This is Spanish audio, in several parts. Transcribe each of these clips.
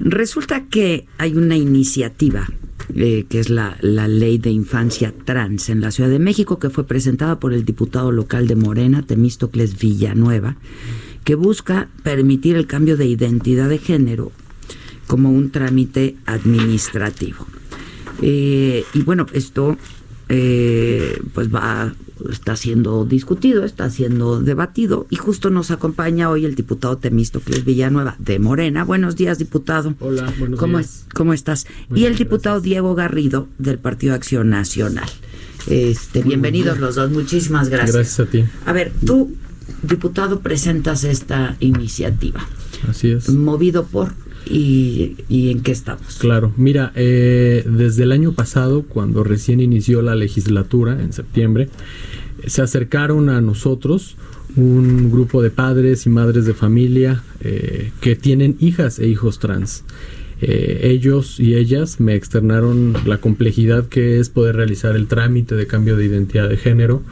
Resulta que hay una iniciativa eh, que es la, ley de infancia trans en la Ciudad de México que fue presentada por el diputado local de Morena, Temístocles Villanueva, que busca permitir el cambio de identidad de género como un trámite administrativo. Eh, y bueno, esto eh, pues va está siendo discutido, está siendo debatido y justo nos acompaña hoy el diputado Temístocles Villanueva de Morena. Buenos días, diputado. Hola, buenos ¿Cómo días. Es, ¿Cómo estás? Muy y el diputado gracias. Diego Garrido del Partido Acción Nacional. Este, bienvenidos los dos, muchísimas gracias. Gracias a ti. A ver, tú, diputado, presentas esta iniciativa. Así es. Movido por y, y en qué estamos. Claro, mira, eh, desde el año pasado, cuando recién inició la legislatura, en septiembre, se acercaron a nosotros un grupo de padres y madres de familia eh, que tienen hijas e hijos trans. Eh, ellos y ellas me externaron la complejidad que es poder realizar el trámite de cambio de identidad de género,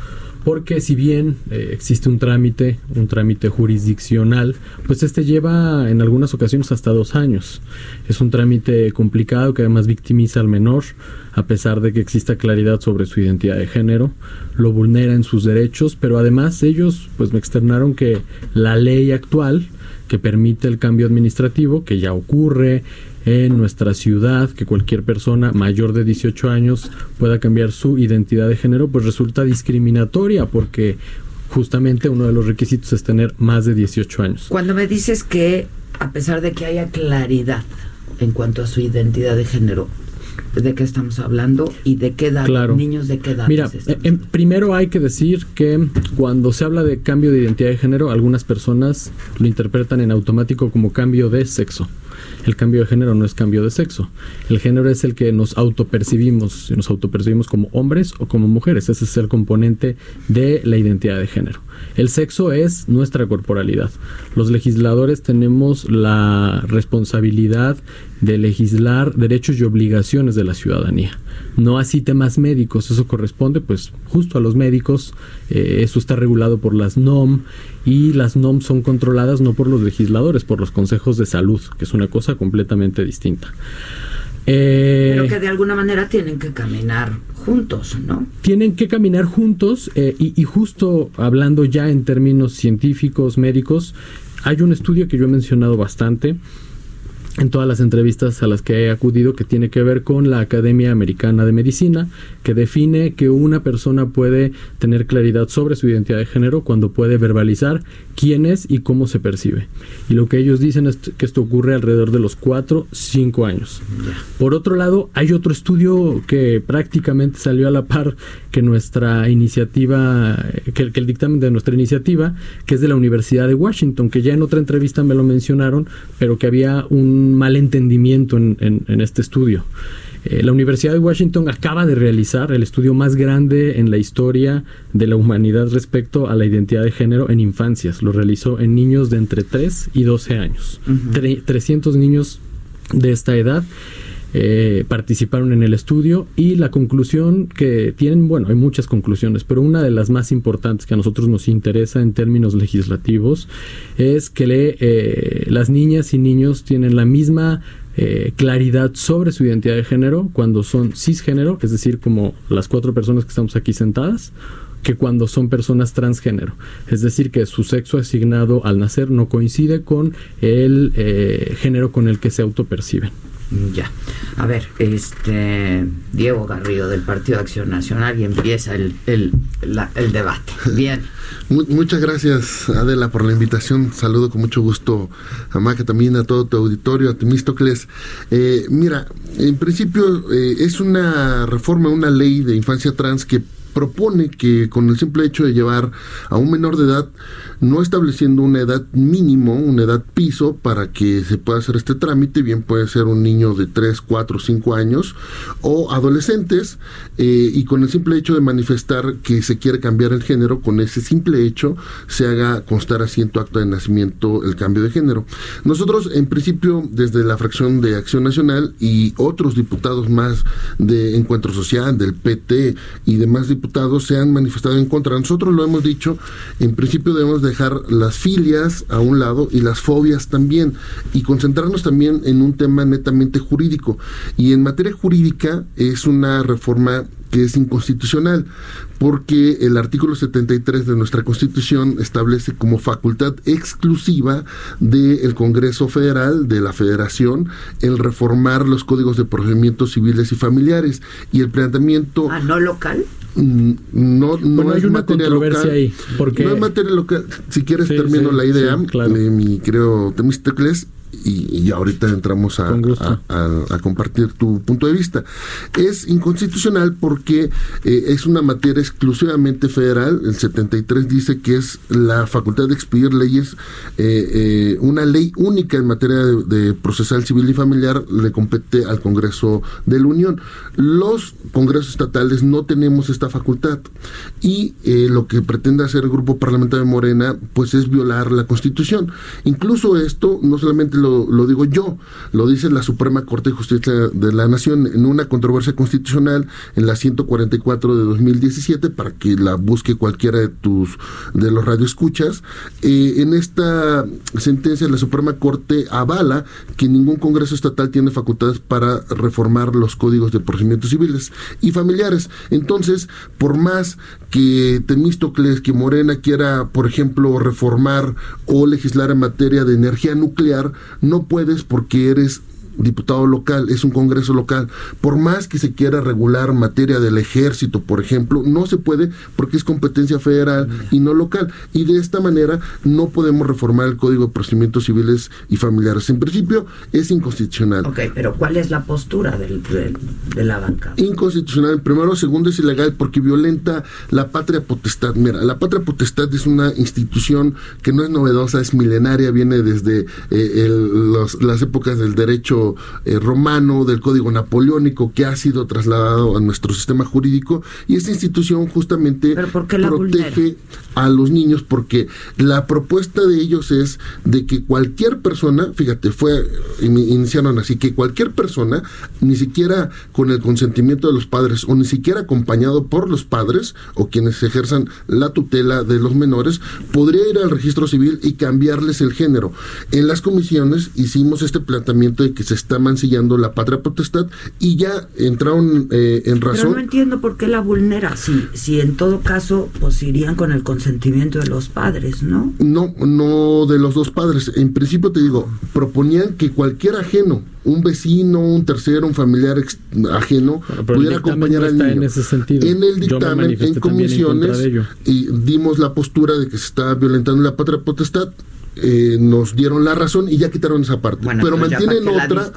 porque si bien eh, existe un trámite, un trámite jurisdiccional, pues este lleva en algunas ocasiones hasta dos años. Es un trámite complicado que además victimiza al menor, a pesar de que exista claridad sobre su identidad de género, lo vulnera en sus derechos, pero además ellos pues me externaron que la ley actual que permite el cambio administrativo, que ya ocurre en nuestra ciudad, que cualquier persona mayor de 18 años pueda cambiar su identidad de género, pues resulta discriminatoria porque justamente uno de los requisitos es tener más de 18 años. Cuando me dices que, a pesar de que haya claridad en cuanto a su identidad de género, ¿de qué estamos hablando y de qué edad? Claro. Niños de qué edad. Mira, en- primero hay que decir que cuando se habla de cambio de identidad de género, algunas personas lo interpretan en automático como cambio de sexo. El cambio de género no es cambio de sexo. El género es el que nos autopercibimos, nos autopercibimos como hombres o como mujeres. Ese es el componente de la identidad de género. El sexo es nuestra corporalidad. Los legisladores tenemos la responsabilidad de legislar derechos y obligaciones de la ciudadanía. No así temas médicos, eso corresponde pues justo a los médicos, eh, eso está regulado por las NOM y las NOM son controladas no por los legisladores, por los consejos de salud, que es una cosa completamente distinta. Eh, Pero que de alguna manera tienen que caminar juntos, ¿no? tienen que caminar juntos eh, y, y justo hablando ya en términos científicos, médicos, hay un estudio que yo he mencionado bastante en todas las entrevistas a las que he acudido que tiene que ver con la Academia Americana de Medicina, que define que una persona puede tener claridad sobre su identidad de género cuando puede verbalizar quién es y cómo se percibe. Y lo que ellos dicen es que esto ocurre alrededor de los 4, 5 años. Por otro lado, hay otro estudio que prácticamente salió a la par que nuestra iniciativa, que, que el dictamen de nuestra iniciativa, que es de la Universidad de Washington, que ya en otra entrevista me lo mencionaron, pero que había un malentendimiento en, en, en este estudio. Eh, la Universidad de Washington acaba de realizar el estudio más grande en la historia de la humanidad respecto a la identidad de género en infancias. Lo realizó en niños de entre 3 y 12 años. Tre- 300 niños de esta edad eh, participaron en el estudio y la conclusión que tienen, bueno, hay muchas conclusiones, pero una de las más importantes que a nosotros nos interesa en términos legislativos es que eh, las niñas y niños tienen la misma eh, claridad sobre su identidad de género cuando son cisgénero, es decir, como las cuatro personas que estamos aquí sentadas, que cuando son personas transgénero. Es decir, que su sexo asignado al nacer no coincide con el eh, género con el que se autoperciben. Ya. A ver, este Diego Garrido del Partido Acción Nacional y empieza el, el, la- el debate. Bien. Mu- muchas gracias, Adela, por la invitación. Saludo con mucho gusto a Maca, también a todo tu auditorio, a Temístocles. Eh, mira, en principio eh, es una reforma, una ley de infancia trans que propone que con el simple hecho de llevar a un menor de edad no estableciendo una edad mínimo, una edad piso para que se pueda hacer este trámite, bien puede ser un niño de 3, 4, 5 años o adolescentes eh, y con el simple hecho de manifestar que se quiere cambiar el género, con ese simple hecho se haga constar así en tu acto de nacimiento el cambio de género. Nosotros en principio desde la fracción de Acción Nacional y otros diputados más de Encuentro Social, del PT y demás diputados se han manifestado en contra. Nosotros lo hemos dicho, en principio debemos dejar las filias a un lado y las fobias también y concentrarnos también en un tema netamente jurídico. Y en materia jurídica es una reforma que es inconstitucional, porque el artículo 73 de nuestra Constitución establece como facultad exclusiva del Congreso Federal, de la Federación, el reformar los códigos de procedimientos civiles y familiares. Y el planteamiento... ¿Ah, no local? Mm, no, no hay es una materia controversia local. ahí, porque- No es materia local. Si quieres, Sí, termino sí, la idea sí, claro. de mi, creo, Temístocles. Y, y ahorita entramos a, Con gusto. a- a- a compartir tu punto de vista. Es inconstitucional porque eh, es una materia exclusivamente federal. El 73 dice que es la facultad de expedir leyes, eh, eh, una ley única en materia de, de procesal civil y familiar le compete al Congreso de la Unión. Los congresos estatales no tenemos esta facultad y lo que pretende hacer el grupo parlamentario de Morena pues es violar la Constitución. Incluso esto no solamente lo, lo digo yo, lo dice la Suprema Corte de Justicia de la Nación en una controversia constitucional en la 144 de 2017 para que la busque cualquiera de tus de los radioescuchas. Eh, en esta sentencia la Suprema Corte avala que ningún Congreso estatal tiene facultades para reformar los códigos de procedimientos civiles y familiares. Entonces, por más que Temístocles, que Morena quiera, por ejemplo, reformar o legislar en materia de energía nuclear, no puedes porque eres diputado local, es un congreso local. Por más que se quiera regular materia del ejército, por ejemplo, no se puede porque es competencia federal y no local. Y de esta manera no podemos reformar el Código de Procedimientos Civiles y Familiares. En principio es inconstitucional. Ok, pero ¿cuál es la postura del, del- de la bancada? inconstitucional. Primero, segundo, es ilegal porque violenta la patria potestad. Mira, la patria potestad es una institución que no es novedosa, es milenaria, viene desde eh, el- los- las épocas del derecho eh, romano, del código napoleónico, que ha sido trasladado a nuestro sistema jurídico. Y esta institución justamente ¿Pero por qué la protege a los niños porque la propuesta de ellos es de que cualquier persona, fíjate, fue ini- iniciaron así que cualquier persona, ni siquiera con el consentimiento de los padres o ni siquiera acompañado por los padres o quienes ejerzan la tutela de los menores, podría ir al registro civil y cambiarles el género. En las comisiones hicimos este planteamiento de que se está mancillando la patria potestad y ya entraron eh, en Pero razón. no entiendo por qué la vulnera, si, si en todo caso pues irían con el consentimiento de los padres, ¿no? No, no de los dos padres. En principio te digo, proponían que cualquier ajeno, un vecino, un tercero, un familiar ex- ajeno, pero pudiera dictamen acompañar no al niño. en ese sentido. En el dictamen, en comisiones, y dimos la postura de que se está violentando la patria potestad. Eh, nos dieron la razón y ya quitaron esa parte. Bueno, pero mantienen otra,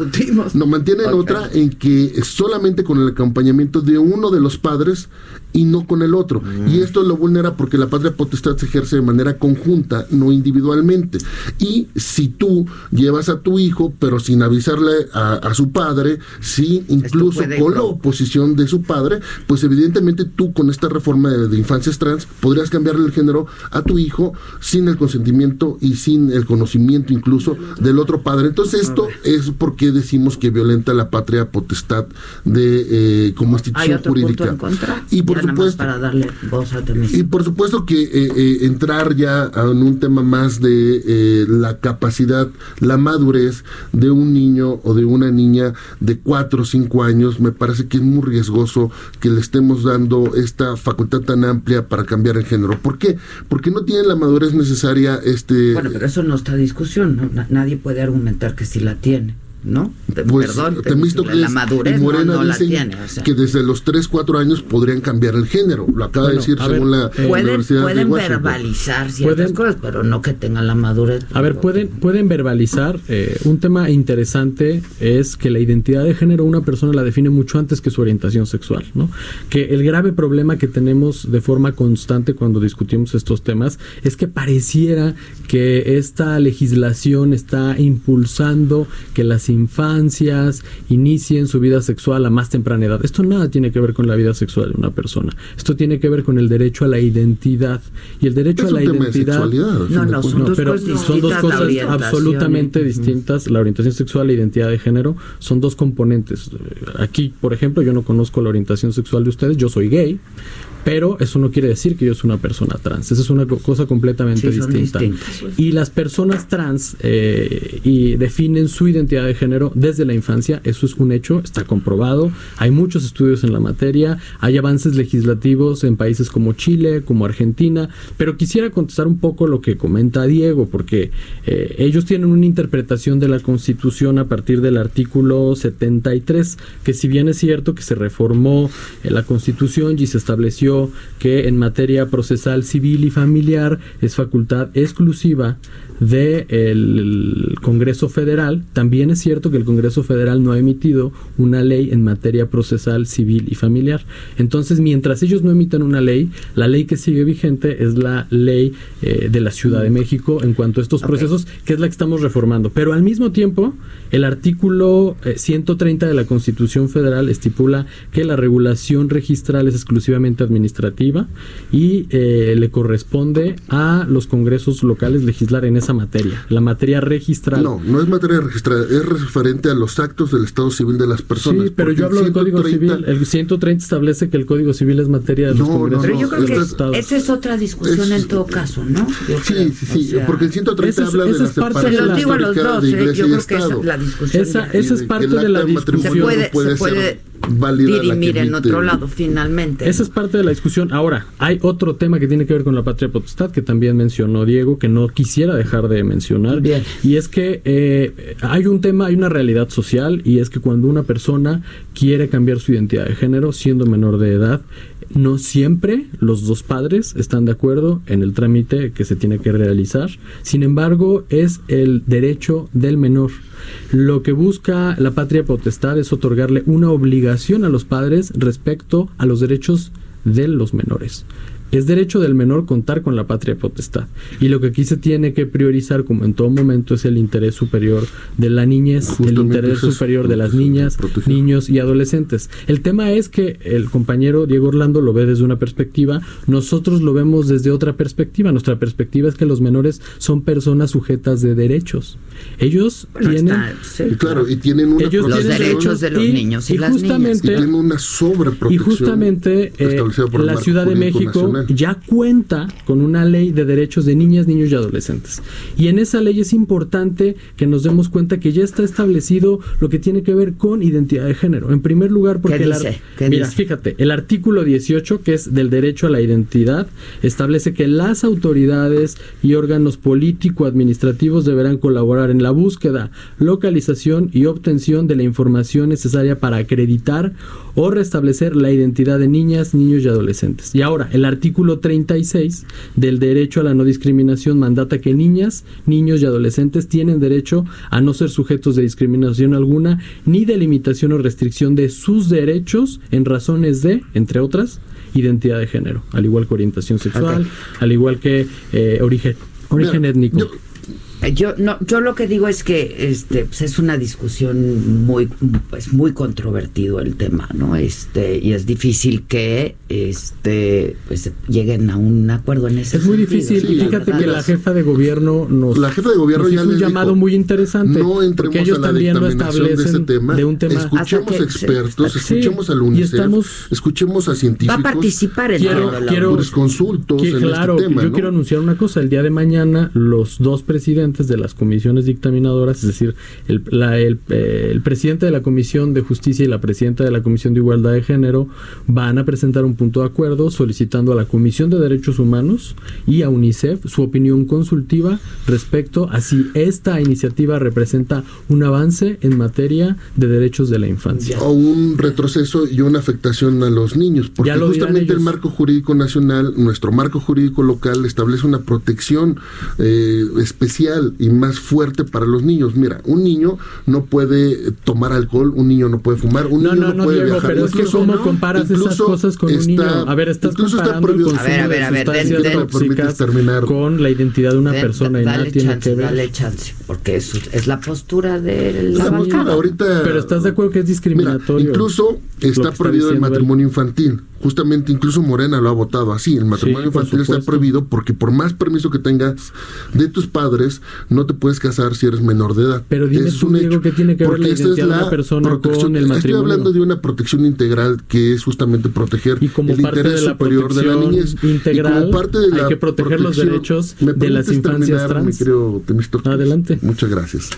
no mantienen otra en que solamente con el acompañamiento de uno de los padres y no con el otro. Mm. Y esto lo vulnera porque la patria potestad se ejerce de manera conjunta, no individualmente. Y si tú llevas a tu hijo, pero sin avisarle a, a su padre, sí, incluso puede con la oposición de su padre, pues evidentemente tú con esta reforma de, de infancias trans podrías cambiarle el género a tu hijo sin el consentimiento y sin el conocimiento incluso del otro padre. Entonces esto es porque decimos que violenta la patria potestad de eh, como Hay institución jurídica. en contra. Y por Supuesto, para darle voz a y por supuesto que eh, eh, entrar ya en un tema más de eh, la capacidad, la madurez de un niño o de una niña de 4 o 5 años, me parece que es muy riesgoso que le estemos dando esta facultad tan amplia para cambiar el género. ¿Por qué? Porque no tienen la madurez necesaria este... Bueno, pero eso no está discusión, ¿no? Na- nadie puede argumentar que sí la tiene. ¿No? Pues, Perdón, la madurez Morena no, no la tiene. o sea. que desde los 3, 4 años podrían cambiar el género. Lo acaba Bueno, de decir ver, según la eh, pueden Universidad de pueden Washington. verbalizar ciertas Pueden- cosas, pero no que tengan la madurez. A ver, pueden, pueden verbalizar. eh, un tema interesante es que la identidad de género una persona la define mucho antes que su orientación sexual, ¿no? Que el grave problema que tenemos de forma constante cuando discutimos estos temas es que pareciera que esta legislación está impulsando que las infancias inicien su vida sexual a más temprana edad. Esto nada tiene que ver con la vida sexual de una persona. Esto tiene que ver con el derecho a la identidad. Y el derecho Es a la identidad No, no, son no, dos pero cosas son dos cosas absolutamente distintas. La orientación sexual y la identidad de género son dos componentes. Aquí, por ejemplo, yo no conozco la orientación sexual de ustedes, yo soy gay, pero eso no quiere decir que yo soy una persona trans. Esa es una co- cosa completamente Sí, distinta. distintas. Y las personas trans eh, y definen su identidad de género desde la infancia, eso es un hecho, está comprobado. Hay muchos estudios en la materia, hay avances legislativos en países como Chile, como Argentina, pero quisiera contestar un poco lo que comenta Diego, porque eh, ellos tienen una interpretación de la Constitución a partir del artículo 73, que si bien es cierto que se reformó eh, la Constitución y se estableció que en materia procesal civil y familiar es facultad exclusiva del Congreso Federal, también es cierto que el Congreso Federal no ha emitido una ley en materia procesal civil y familiar. Entonces, mientras ellos no emitan una ley, la ley que sigue vigente es la ley eh, de la Ciudad de México en cuanto a estos procesos, que es la que estamos reformando. Pero al mismo tiempo, el artículo eh, 130 de la Constitución Federal estipula que la regulación registral es exclusivamente administrativa y eh, le corresponde a los congresos locales legislar en esa materia, la materia registral. No, no es materia registrada, es referente a los actos del Estado Civil de las personas. Sí, pero yo hablo el del Código 130 Civil. El 130 establece que el Código Civil es materia de los No, no, congresos. Pero yo creo no, que estados. esa es otra discusión Es- en todo caso, ¿no? Yo creo. Sí, sí, sí, O sea, porque el 130 ese es- habla de esa la es parte de Se separación los digo a los dos, de ¿eh? iglesia yo y creo que esa Estado. es la discusión. Esa- esa es Y parte de la matrimonio discusión. se puede, no puede se puede válida la que dirimir en otro lado finalmente. Esa es parte de la discusión. Ahora, hay otro tema que tiene que ver con la patria potestad que también mencionó Diego, que no quisiera dejar de mencionar. Bien. Y es que eh, hay un tema, hay una realidad social, y es que cuando una persona quiere cambiar su identidad de género, siendo menor de edad, no siempre los dos padres están de acuerdo en el trámite que se tiene que realizar. Sin embargo, es el derecho del menor. Lo que busca la patria potestad es otorgarle una obligación a los padres respecto a los derechos de los menores. Es derecho del menor contar con la patria potestad. Y lo que aquí se tiene que priorizar, como en todo momento, es el interés superior de la niñez, el Justamente interés es superior de las niñas, niños y adolescentes. El tema es que el compañero Diego Orlando lo ve desde una perspectiva, nosotros lo vemos desde otra perspectiva. Nuestra perspectiva es que los menores son personas sujetas de derechos. Ellos Bueno, tienen está- sí, Y claro, y tienen una ellos Los derechos de los niños y las niñas. y justamente tienen una y justamente eh, la Ciudad de México nacional. Ya cuenta con una ley de derechos de niñas, niños y adolescentes. Y en esa ley es importante que nos demos cuenta que ya está establecido lo que tiene que ver con identidad de género. En primer lugar, porque ¿Qué dice? ¿Qué mira, dice? fíjate, el artículo 18, que es del derecho a la identidad, establece que las autoridades y órganos político-administrativos deberán colaborar en la búsqueda, localización y obtención de la información necesaria para acreditar o restablecer la identidad de niñas, niños y adolescentes. Y ahora, el artículo 36 del derecho a la no discriminación mandata que niñas, niños y adolescentes tienen derecho a no ser sujetos de discriminación alguna ni de limitación o restricción de sus derechos en razones de, entre otras, identidad de género, al igual que orientación sexual, al igual que eh, origen, origen Mira, étnico. yo- Yo no, yo lo que digo es que este pues es una discusión muy pues muy controvertido el tema, ¿no? Este y es difícil que este pues lleguen a un acuerdo en ese es muy sentido, difícil. Sí, y la fíjate verdad. que la jefa de gobierno nos, La jefa de gobierno nos ya hizo un les llamado dijo, muy interesante. no entremos ellos a la también lo dictaminación de establecen ese tema. de un tema. Escuchemos que- expertos, sí, escuchemos al y UNICEF, estamos- escuchemos a va científicos. a participar en Quiero- el quiero- jurisconsultos Que, en claro, este tema, yo ¿no? quiero anunciar una cosa. El día de mañana, los dos presidentes de las comisiones dictaminadoras, es decir, el, eh, el, presidente de la Comisión de Justicia y la presidenta de la Comisión de Igualdad de Género van a presentar un punto de acuerdo solicitando a la Comisión de Derechos Humanos y a UNICEF su opinión consultiva respecto a si esta iniciativa representa un avance en materia de derechos de la infancia. O un retroceso y una afectación a los niños, porque justamente el marco jurídico nacional, nuestro marco jurídico local establece una protección eh, especial y más fuerte para los niños. Mira, un niño no puede tomar alcohol, un niño no puede fumar, un niño no, puede viajar. Pero es que cómo comparas esas cosas con un niño. A ver, estás comparando el consumo a ver, a ver, de sustancias terminar. con la identidad de una persona y nada tiene que ver. Dale chance, porque es, es la postura de la, ahorita, Pero estás de acuerdo que es discriminatorio. incluso está prohibido el matrimonio infantil justamente incluso Morena lo ha votado así, el matrimonio infantil está prohibido porque por más permiso que tengas de tus padres, no te puedes casar si eres menor de edad. Pero dime es un hecho, que tiene que ver la de una persona con el matrimonio. Estoy hablando de una protección integral que es justamente proteger el interés superior de la niñez. Integral, y como parte de la hay que proteger los derechos de las infancias trans. Adelante. Muchas gracias.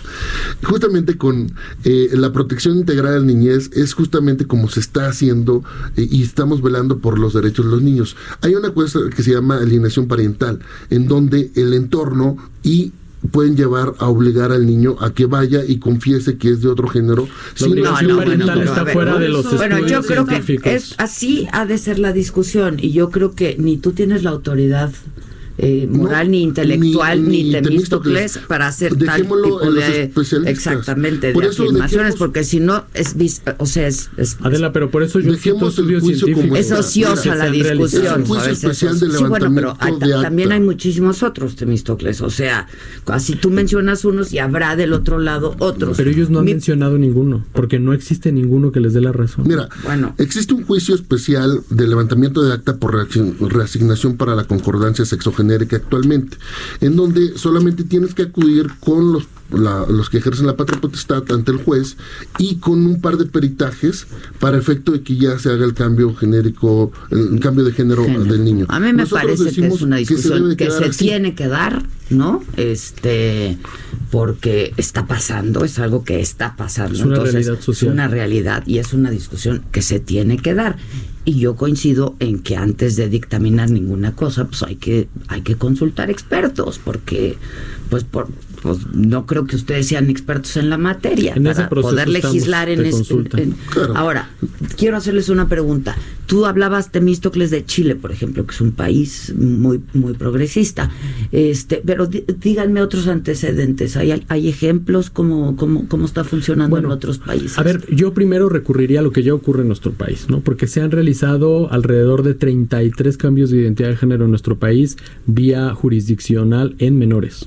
Justamente con eh, la protección integral de la niñez es justamente como se está haciendo eh, y estamos por los derechos de los niños. Hay una cosa que se llama alineación parental, en donde el entorno y pueden llevar a obligar al niño a que vaya y confiese que es de otro género. La no, parental está fuera de los bueno, yo creo que es así ha de ser la discusión y yo creo que ni tú tienes la autoridad eh, moral ni intelectual ni, ni, Temístocles para hacer tal tipo de exactamente de afirmaciones porque si no es o sea es, Adela pero por eso yo dejemos el es ociosa la discusión sí, bueno pero también hay muchísimos otros Temístocles o sea así tú mencionas unos y habrá del otro lado otros. Pero ellos no han mencionado ninguno porque no existe ninguno que les dé la razón. Mira bueno. existe un juicio especial de levantamiento de acta por reasignación para la concordancia sexogénera genérica actualmente, en donde solamente tienes que acudir con los, los que ejercen la patria potestad ante el juez y con un par de peritajes para efecto de que ya se haga el cambio genérico, el cambio de género, del niño. A mí me parece que es una discusión que se, tiene que dar, ¿no? Este, porque está pasando, es algo que está pasando. Es una realidad social. Es una realidad y es una discusión que se tiene que dar. Y yo coincido en que antes de dictaminar ninguna cosa, pues hay que, hay que consultar expertos, porque pues por, pues no creo que ustedes sean expertos en la materia para poder legislar en este. Ahora, quiero hacerles una pregunta. Tú hablabas de Temístocles de Chile, por ejemplo, que es un país muy muy progresista. Este, pero díganme otros antecedentes. ¿Hay, hay ejemplos cómo, cómo, cómo está funcionando en otros países? A ver, yo primero recurriría a lo que ya ocurre en nuestro país, ¿no? Porque se han realizado alrededor de 33 cambios de identidad de género en nuestro país vía jurisdiccional en menores.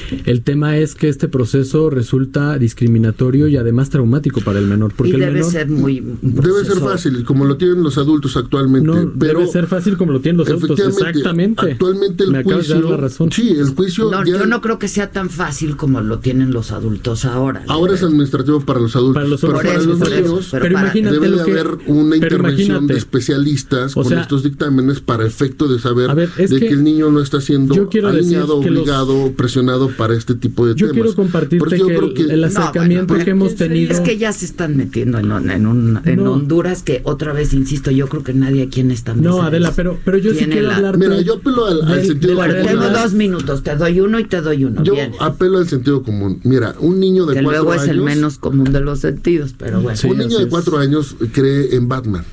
El tema es que este proceso resulta discriminatorio y además traumático para el menor. Porque debe ser muy. Debe ser fácil, como lo tienen los adultos actualmente. No, debe ser fácil como lo tienen los adultos. Exactamente. Actualmente el juicio. razón. Sí, el juicio. No, yo no creo que sea tan fácil como lo tienen los adultos ahora. Ahora es administrativo para los adultos. Para los pero para los niños, pero, imagínate debe de haber una intervención de especialistas con estos dictámenes para efecto de saber de que, el niño no está siendo alineado, obligado, presionado para este tipo de yo temas. Yo quiero compartirte que, el, acercamiento que hemos tenido... Es que ya se están metiendo en, en, Honduras, que otra vez, insisto, yo creo que nadie aquí en esta mesa... No, Adela, pero, pero yo sí quiero hablar... Mira, yo apelo al, sentido común. Tengo dos minutos, te doy uno y te doy uno. Yo apelo al sentido común. Mira, un niño de que cuatro luego es el menos común de los sentidos, pero bueno. un niño de cuatro años cree en Batman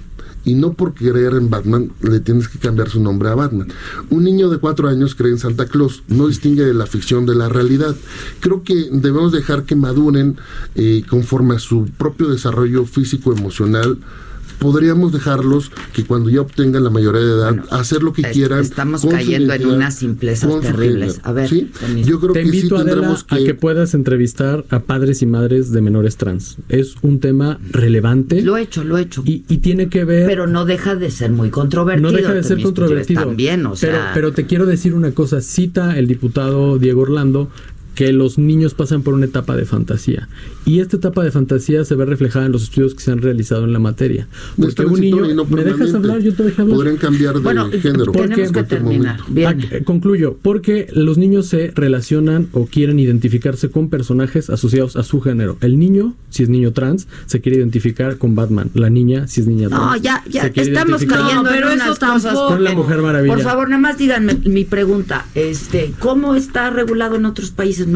y no por creer en Batman le tienes que cambiar su nombre a Batman. Un niño de cuatro años cree en Santa Claus, no distingue la ficción de la realidad. Creo que debemos dejar que maduren eh, conforme a su propio desarrollo físico-emocional podríamos dejarlos que cuando ya obtengan la mayoría de edad, hacer lo que quieran. Estamos cayendo en unas simplezas terribles. A ver, yo creo Te que invito a que puedas entrevistar a padres y madres de menores trans. Es un tema relevante. Lo he hecho, lo he hecho. Y, tiene que ver. Pero no deja de ser muy controvertido. No deja de ser controvertido. También, o sea. Pero, pero te quiero decir una cosa. Cita el diputado Diego Orlando que los niños pasan por una etapa de fantasía. Y esta etapa de fantasía se ve reflejada en los estudios que se han realizado en la materia. Porque un niño... ¿Me dejas hablar? Yo te dejé hablar. Podrían cambiar de género. Tenemos que terminar. Bien. Ah, concluyo. Porque los niños se relacionan o quieren identificarse con personajes asociados a su género. El niño, si es niño trans, se quiere identificar con Batman. La niña, si es niña trans. No, ya, ya estamos cayendo en unas cosas. Con la Mujer Maravilla. Por favor, nada más díganme mi pregunta. este ¿Cómo está regulado en otros países?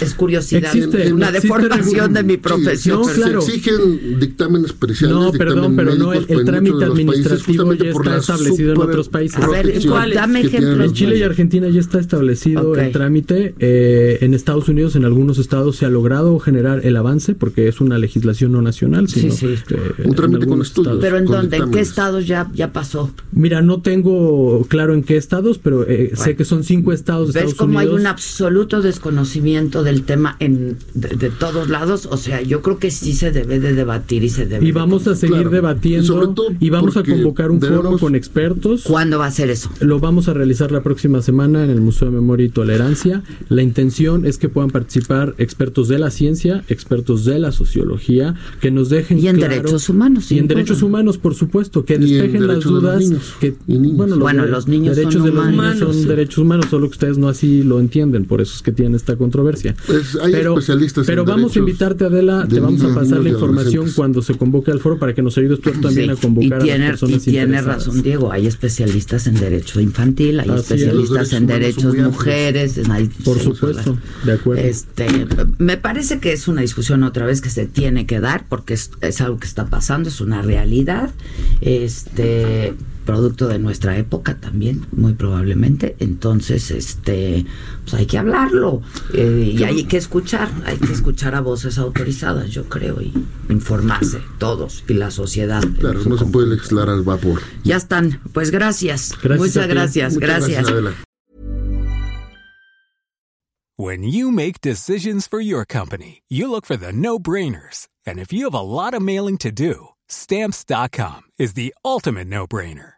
Es, curiosidad. Existe, una deformación de mi profesión. no, claro. Se exigen dictámenes especiales. No, perdón, pero no, el, trámite administrativo ya está establecido en otros países. A ver, ¿cuál? Dame ejemplos. En Chile y Argentina ya está establecido el trámite. Eh, en Estados Unidos, en algunos estados, se ha logrado generar el avance porque es una legislación no nacional. Sino, sí, sí. un trámite con estudios. Pero ¿en dónde? ¿En qué estados ya, ya pasó? Mira, no tengo claro en qué estados, pero eh, sé que son cinco estados de ¿Ves Estados Unidos. hay un absoluto desconocimiento del tema en de, todos lados? O sea, yo creo que sí se debe de debatir y se debe Y vamos a seguir debatiendo y, vamos a convocar un foro con expertos. ¿Cuándo va a ser eso? Lo vamos a realizar la próxima semana en el Museo de Memoria y Tolerancia. La intención es que puedan participar expertos de la ciencia, expertos de la sociología, que nos dejen y en derechos humanos y en derechos humanos, por supuesto, que despejen las dudas. Que, bueno, los, niños derechos son de los niños son derechos humanos, solo que ustedes no así lo entienden, por eso es que tienen esta controversia. Pues hay pero especialistas pero vamos a invitarte, Adela, te vamos a pasar la información cuando se convoque al foro para que nos ayudes tú también a convocar y a las personas Y tiene razón, Diego, hay especialistas en derecho infantil, hay especialistas en derechos mujeres, hay, por supuesto, de acuerdo. Este, me parece que es una discusión otra vez que se tiene que dar porque es, es algo que está pasando, es una realidad. Este producto de nuestra época también, muy probablemente. Entonces, este, pues hay que hablarlo eh, y hay que escuchar, hay que escuchar a voces autorizadas, yo creo, y informarse todos y la sociedad. Claro, no se puede legislar al vapor. Ya están, pues gracias, gracias muchas gracias, Muchas gracias. gracias When you make decisions for your company, you look for the no-brainers. And if you have a lot of mailing to do, stamps.com is the ultimate no-brainer.